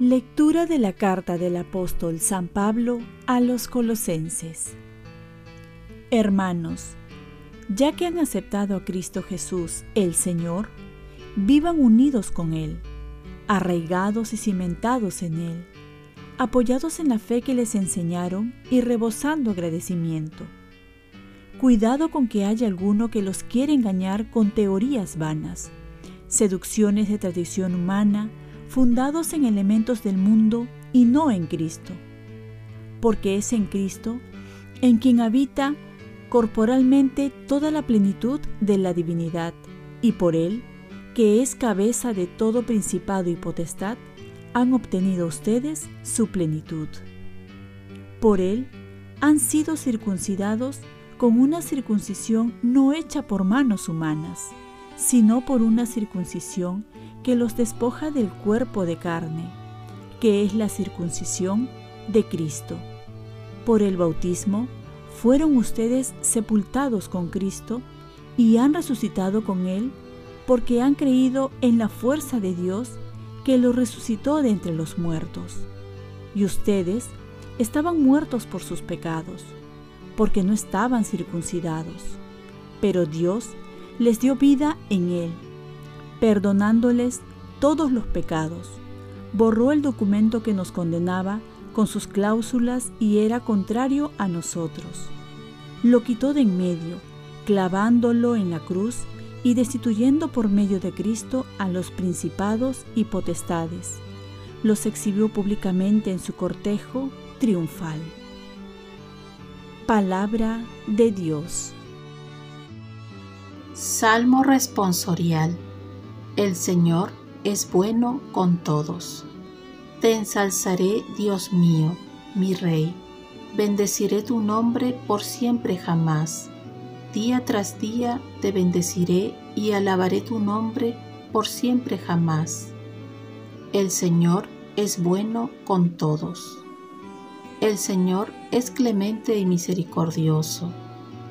Lectura de la carta del apóstol San Pablo a los colosenses. Hermanos, ya que han aceptado a Cristo Jesús, el Señor, vivan unidos con Él, arraigados y cimentados en Él, apoyados en la fe que les enseñaron y rebosando agradecimiento. Cuidado con que haya alguno que los quiera engañar con teorías vanas, seducciones de tradición humana, fundados en elementos del mundo y no en Cristo, porque es en Cristo en quien habita corporalmente toda la plenitud de la divinidad, y por Él, que es cabeza de todo principado y potestad, han obtenido ustedes su plenitud. Por Él han sido circuncidados con una circuncisión no hecha por manos humanas, sino por una circuncisión que los despoja del cuerpo de carne, que es la circuncisión de Cristo. Por el bautismo fueron ustedes sepultados con Cristo y han resucitado con Él porque han creído en la fuerza de Dios que lo resucitó de entre los muertos. Y ustedes estaban muertos por sus pecados, porque no estaban circuncidados, pero Dios les dio vida en Él perdonándoles todos los pecados. Borró el documento que nos condenaba con sus cláusulas y era contrario a nosotros. Lo quitó de en medio, clavándolo en la cruz y destituyendo por medio de Cristo a los principados y potestades. Los exhibió públicamente en su cortejo triunfal. Palabra de Dios. Salmo responsorial el Señor es bueno con todos. Te ensalzaré, Dios mío, mi Rey. Bendeciré tu nombre por siempre jamás. Día tras día te bendeciré y alabaré tu nombre por siempre jamás. El Señor es bueno con todos. El Señor es clemente y misericordioso,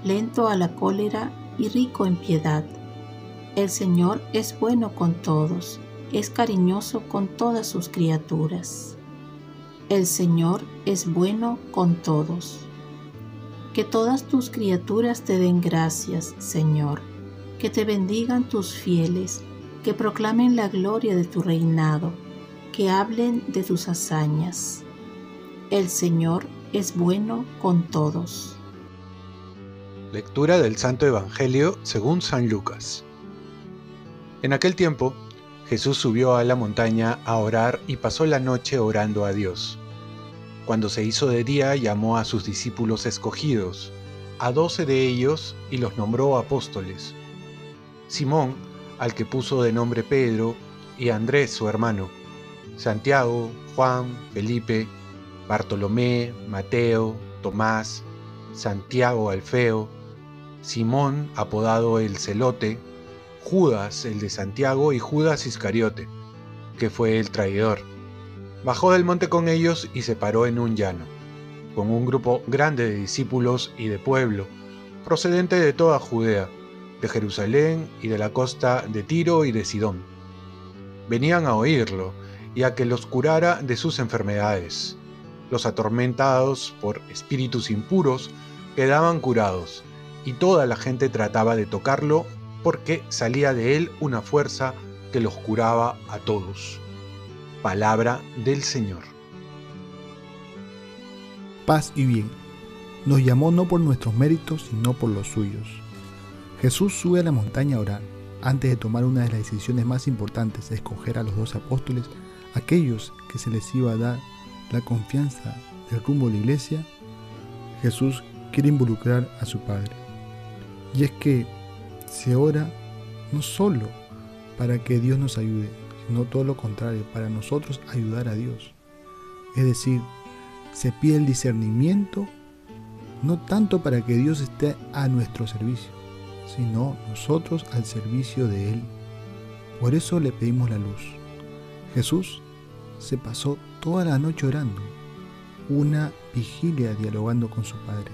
lento a la cólera y rico en piedad el Señor es bueno con todos, es cariñoso con todas sus criaturas. El Señor es bueno con todos. Que todas tus criaturas te den gracias, Señor, que te bendigan tus fieles, que proclamen la gloria de tu reinado, que hablen de tus hazañas. El Señor es bueno con todos. Lectura del Santo Evangelio según San Lucas. En aquel tiempo, Jesús subió a la montaña a orar y pasó la noche orando a Dios. Cuando se hizo de día, llamó a sus discípulos escogidos, a doce de ellos, y los nombró apóstoles. Simón, al que puso de nombre Pedro, y Andrés su hermano, Santiago, Juan, Felipe, Bartolomé, Mateo, Tomás, Santiago Alfeo, Simón, apodado el Celote, Judas, el de Santiago, y Judas Iscariote, que fue el traidor. Bajó del monte con ellos y se paró en un llano, con un grupo grande de discípulos y de pueblo, procedente de toda Judea, de Jerusalén y de la costa de Tiro y de Sidón. Venían a oírlo y a que los curara de sus enfermedades. Los atormentados por espíritus impuros quedaban curados, y toda la gente trataba de tocarlo porque salía de él una fuerza que los curaba a todos. Palabra del Señor. Paz y bien. Nos llamó no por nuestros méritos, sino por los suyos. Jesús sube a la montaña a orar. Antes de tomar una de las decisiones más importantes, escoger a los dos apóstoles, aquellos que se les iba a dar la confianza del rumbo de la iglesia, Jesús quiere involucrar a su Padre. Y es que se ora no solo para que Dios nos ayude, sino todo lo contrario, para nosotros ayudar a Dios. Es decir, se pide el discernimiento no tanto para que Dios esté a nuestro servicio, sino nosotros al servicio de Él. Por eso le pedimos la luz. Jesús se pasó toda la noche orando una vigilia dialogando con su Padre.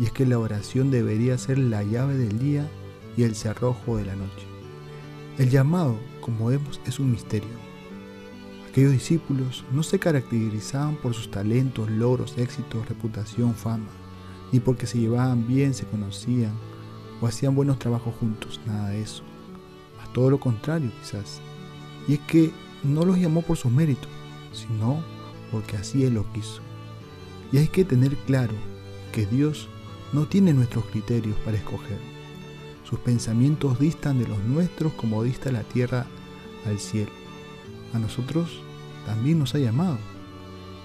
Y es que la oración debería ser la llave del día y el cerrojo de la noche. El llamado, como vemos, es un misterio. Aquellos discípulos no se caracterizaban por sus talentos, logros, éxitos, reputación, fama, ni porque se llevaban bien, se conocían o hacían buenos trabajos juntos, nada de eso. A todo lo contrario quizás. Y es que no los llamó por sus méritos, sino porque así Él lo quiso. Y hay que tener claro que Dios no tiene nuestros criterios para escoger. Sus pensamientos distan de los nuestros como dista la tierra al cielo. A nosotros también nos ha llamado.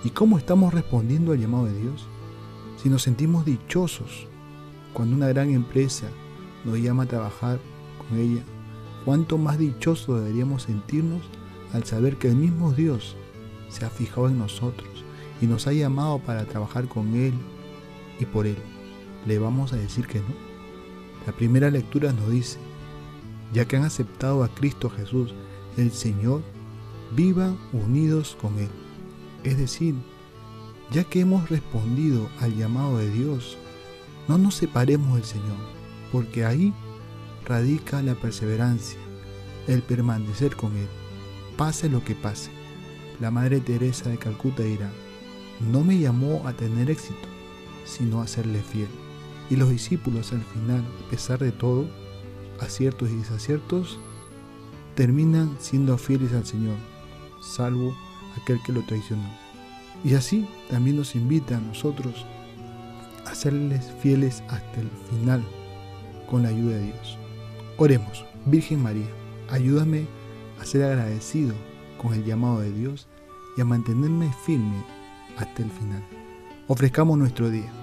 ¿Y cómo estamos respondiendo al llamado de Dios? Si nos sentimos dichosos cuando una gran empresa nos llama a trabajar con ella, ¿cuánto más dichosos deberíamos sentirnos al saber que el mismo Dios se ha fijado en nosotros y nos ha llamado para trabajar con Él y por Él. ¿Le vamos a decir que no? La primera lectura nos dice, ya que han aceptado a Cristo Jesús, el Señor, vivan unidos con Él. Es decir, ya que hemos respondido al llamado de Dios, no nos separemos del Señor, porque ahí radica la perseverancia, el permanecer con Él, pase lo que pase la Madre Teresa de Calcuta dirá, no me llamó a tener éxito, sino a serle fiel. Y los discípulos al final, a pesar de todo, aciertos y desaciertos, terminan siendo fieles al Señor, salvo aquel que lo traicionó. Y así también nos invita a nosotros a serles fieles hasta el final con la ayuda de Dios. Oremos, Virgen María, ayúdame a ser agradecido con el llamado de Dios y a mantenerme firme hasta el final. Ofrezcamos nuestro día.